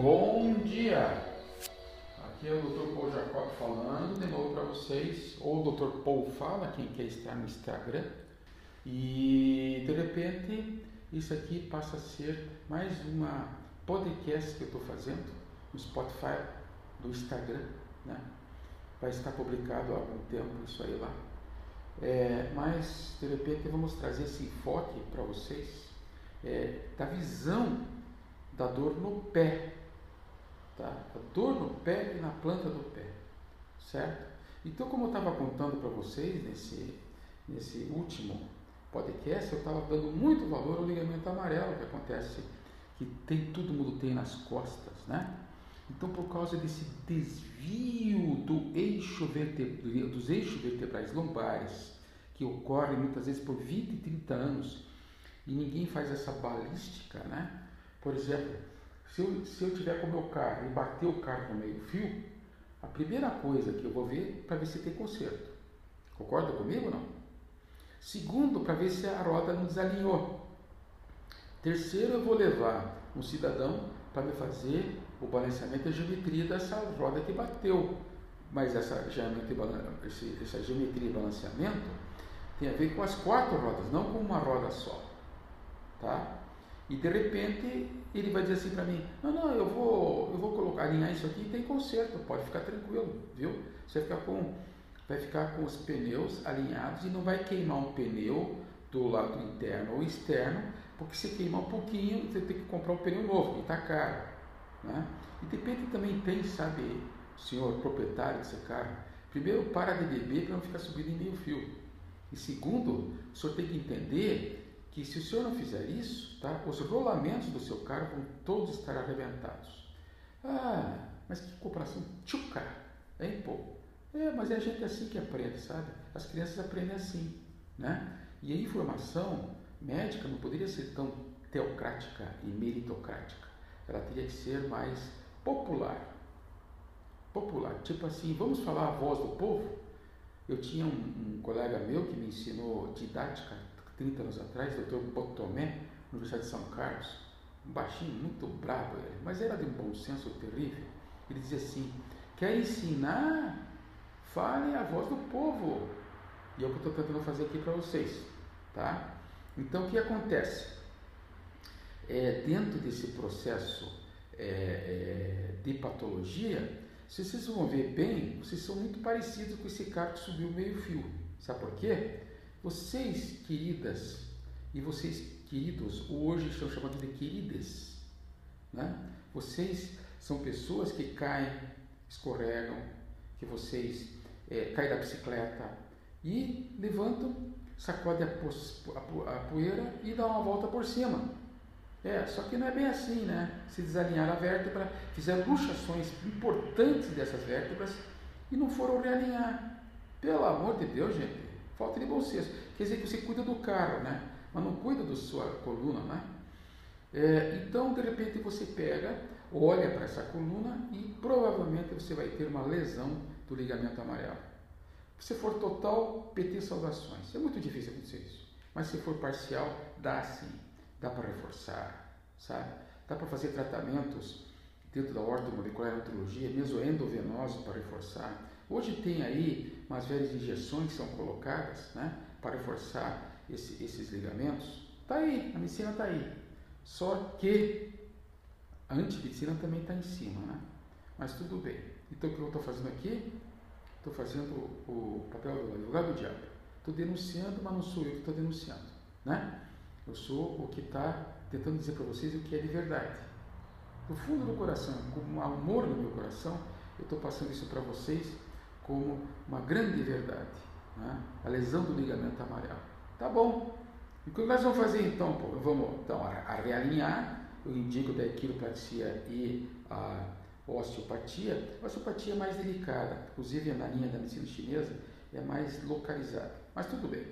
Bom dia! Aqui é o Dr. Paul Jacob falando de novo para vocês, ou o Dr. Paul fala, quem quer estar no Instagram. E de repente isso aqui passa a ser mais uma podcast que eu estou fazendo no Spotify do Instagram, né? Vai estar publicado há algum tempo isso aí lá. É, mas de repente vamos trazer esse enfoque para vocês é, da visão da dor no pé, tá? A dor no pé e na planta do pé, certo? Então, como eu estava contando para vocês nesse, nesse último podcast, eu estava dando muito valor ao ligamento amarelo que acontece, que tem todo mundo tem nas costas, né? Então, por causa desse desvio do eixo vertebral, dos eixos vertebrais lombares, que ocorre muitas vezes por 20 e 30 anos, e ninguém faz essa balística, né? Por exemplo, se eu, se eu tiver com o meu carro e bater o carro no meio fio, a primeira coisa que eu vou ver para ver se tem conserto. Concorda comigo ou não? Segundo, para ver se a roda não desalinhou. Terceiro, eu vou levar um cidadão para me fazer o balanceamento e a geometria dessa roda que bateu. Mas essa geometria, essa geometria e balanceamento tem a ver com as quatro rodas, não com uma roda só. Tá? E de repente ele vai dizer assim para mim: Não, não, eu vou, eu vou colocar, alinhar isso aqui e tem conserto, pode ficar tranquilo, viu? Você vai ficar com, vai ficar com os pneus alinhados e não vai queimar um pneu do lado interno ou externo, porque se queimar um pouquinho, você tem que comprar um pneu novo, e está caro. Né? E de repente também tem, sabe, senhor proprietário desse carro, primeiro para de beber para não ficar subindo em meio fio. E segundo, o senhor tem que entender que se o senhor não fizer isso, tá, os rolamentos do seu carro vão todos estar arrebentados. Ah, mas que comparação tchuca, hein, pô? É, mas é a gente assim que aprende, sabe? As crianças aprendem assim, né? E a informação médica não poderia ser tão teocrática e meritocrática. Ela teria que ser mais popular. Popular. Tipo assim, vamos falar a voz do povo? Eu tinha um, um colega meu que me ensinou didática 30 anos atrás, doutor Botomé, Universidade de São Carlos, um baixinho, muito bravo ele, mas era de um bom senso terrível. Ele dizia assim: quer ensinar? Fale a voz do povo. E é o que eu estou tentando fazer aqui para vocês. Tá? Então, o que acontece? É, dentro desse processo é, é, de patologia, se vocês vão ver bem, vocês são muito parecidos com esse cara que subiu meio fio. Sabe por quê? Vocês, queridas, e vocês, queridos, hoje estão chamados de queridas, né? Vocês são pessoas que caem, escorregam, que vocês é, caem da bicicleta e levantam, sacodem a, a, poeira e dão uma volta por cima. É, só que não é bem assim, né? Se desalinharam a vértebra, fizeram luxações importantes dessas vértebras e não foram realinhar. Pelo amor de Deus, gente. Falta de bom senso. Quer dizer que você cuida do carro, né? Mas não cuida da sua coluna, né? É, então, de repente, você pega, olha para essa coluna e provavelmente você vai ter uma lesão do ligamento amarelo. Se for total, PT saudações. É muito difícil acontecer isso. Mas se for parcial, dá sim. Dá para reforçar, sabe? Dá para fazer tratamentos dentro da ortomolecular mesoendovenoso para reforçar. Hoje tem aí umas velhas injeções que são colocadas né, para reforçar esse, esses ligamentos. Está aí, a medicina está aí. Só que a antimedicina também está em cima, né? Mas tudo bem. Então o que eu estou fazendo aqui? Estou fazendo o papel do advogado do diabo. Estou denunciando, mas não sou eu que estou denunciando. Né? Eu sou o que está tentando dizer para vocês o que é de verdade. Do fundo do coração, com um amor no meu coração, eu estou passando isso para vocês como uma grande verdade. Né? A lesão do ligamento amarelo. Tá bom. E o que nós vamos fazer então? Pô? Vamos então, a realinhar, eu indico da quiropraxia e a osteopatia. A osteopatia é mais delicada, inclusive na linha da medicina chinesa é mais localizada. Mas tudo bem.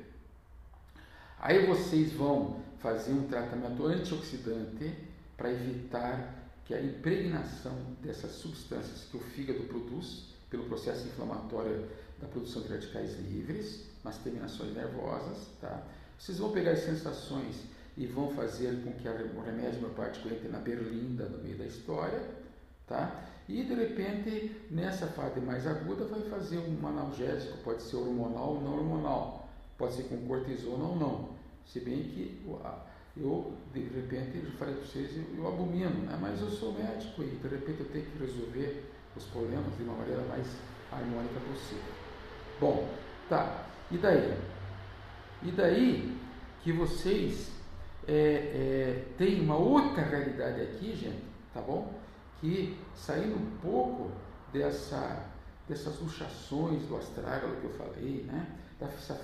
Aí vocês vão fazer um tratamento antioxidante para evitar que a impregnação dessas substâncias que o fígado produz pelo processo inflamatório da produção de radicais livres, nas terminações nervosas, tá? Vocês vão pegar as sensações e vão fazer com que o remédio homeopático entre na berlinda no meio da história, tá? E de repente, nessa fase mais aguda, vai fazer um analgésico, pode ser hormonal ou não hormonal, pode ser com cortisona ou não. Se bem que eu, de repente, eu falei para vocês, eu abomino, né? mas eu sou médico e de repente eu tenho que resolver os problemas de uma maneira mais harmônica possível. Bom, tá, e daí? E daí que vocês é, é, têm uma outra realidade aqui, gente, tá bom? que saindo um pouco dessa, dessas luxações do astrágalo que eu falei, né? dessa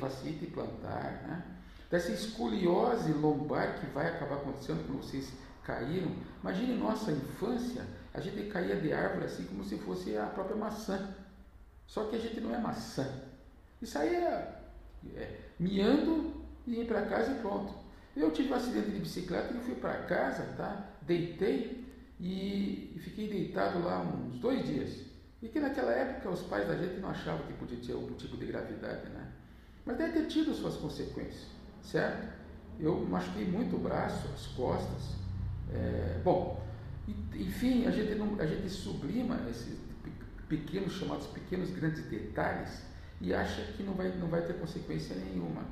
fascite plantar, né? dessa escoliose lombar que vai acabar acontecendo quando vocês caíram. Imagine nossa infância, a gente caía de árvore assim como se fosse a própria maçã. Só que a gente não é maçã. E saía é, miando e ia para casa e pronto. Eu tive um acidente de bicicleta e fui para casa, tá? Deitei, e, e fiquei deitado lá uns dois dias. E que naquela época os pais da gente não achavam que podia ter algum tipo de gravidade, né? Mas deve ter tido suas consequências, certo? Eu machuquei muito o braço, as costas. É, bom, enfim, a gente, não, a gente sublima esses pequenos, chamados pequenos grandes detalhes e acha que não vai, não vai ter consequência nenhuma.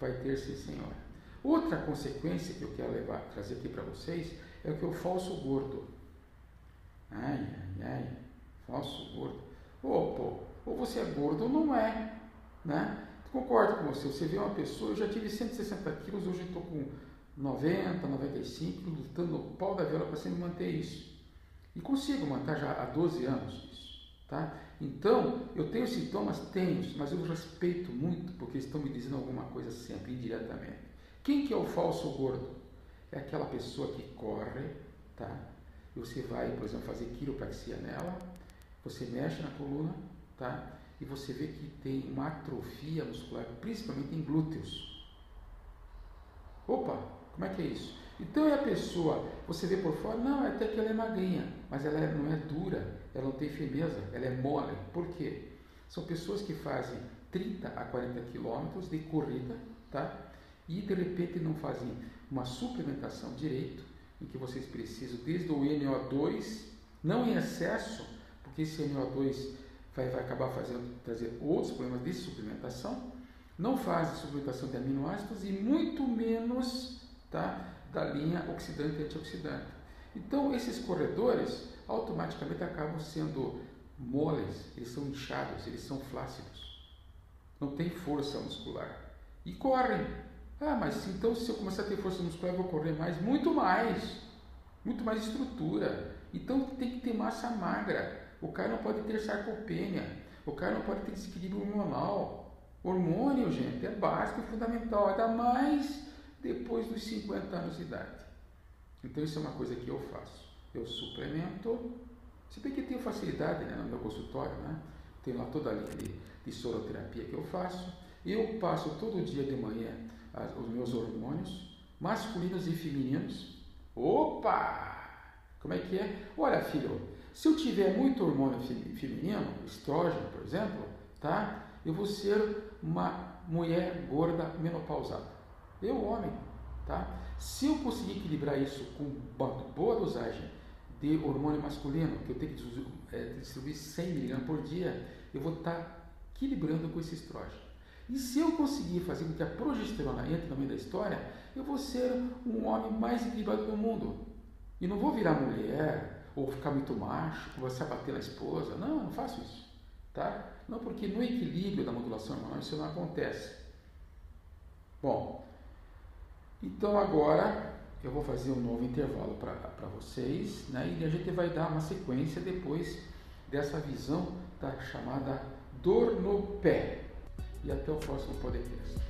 Vai ter sim, senhora. Outra consequência que eu quero levar, trazer aqui para vocês é o que o falso gordo. Ai, ai, ai, falso gordo. Ô, pô, ou você é gordo ou não é, né? Concordo com você, você vê uma pessoa, eu já tive 160 quilos, hoje estou com 90, 95, lutando no pau da vela para sempre manter isso. E consigo manter já há 12 anos isso, tá? Então, eu tenho sintomas? Tenho, mas eu respeito muito, porque estão me dizendo alguma coisa sempre, indiretamente. Quem que é o falso gordo? é aquela pessoa que corre, tá? Você vai, por exemplo, fazer quiropraxia nela, você mexe na coluna, tá? E você vê que tem uma atrofia muscular, principalmente em glúteos. Opa, como é que é isso? Então é a pessoa, você vê por fora, não, é até que ela é magrinha, mas ela é, não é dura, ela não tem firmeza, ela é mole. Por quê? São pessoas que fazem 30 a 40 quilômetros de corrida, tá? E de repente não fazem uma suplementação direito, em que vocês precisam desde o NO2, não em excesso, porque esse NO2 vai, vai acabar fazendo trazer outros problemas de suplementação, não fazem suplementação de aminoácidos e muito menos tá, da linha oxidante e antioxidante. Então, esses corredores automaticamente acabam sendo moles, eles são inchados, eles são flácidos, não tem força muscular e correm ah, mas então se eu começar a ter força muscular, eu vou correr mais? Muito mais. Muito mais estrutura. Então tem que ter massa magra. O cara não pode ter sarcopenia. O cara não pode ter desequilíbrio hormonal. Hormônio, gente, é básico fundamental. Ainda mais depois dos 50 anos de idade. Então isso é uma coisa que eu faço. Eu suplemento. Se bem que tenho facilidade né, no meu consultório, né? Tenho lá toda a linha de, de soroterapia que eu faço. Eu passo todo dia de manhã os meus hormônios, masculinos e femininos. Opa! Como é que é? Olha, filho, se eu tiver muito hormônio feminino, estrógeno, por exemplo, tá? Eu vou ser uma mulher gorda menopausada. Eu, homem, tá? Se eu conseguir equilibrar isso com boa dosagem de hormônio masculino, que eu tenho que é, distribuir 100 mg por dia, eu vou estar tá equilibrando com esse estrógeno. E se eu conseguir fazer com que a progesterona entre no meio da história, eu vou ser um homem mais equilibrado do mundo. E não vou virar mulher, ou ficar muito macho, começar a bater na esposa. Não, não faço isso. Tá? Não, porque no equilíbrio da modulação hormonal isso não acontece. Bom, então agora eu vou fazer um novo intervalo para vocês, né? e a gente vai dar uma sequência depois dessa visão da chamada dor no pé e até o próximo podcast.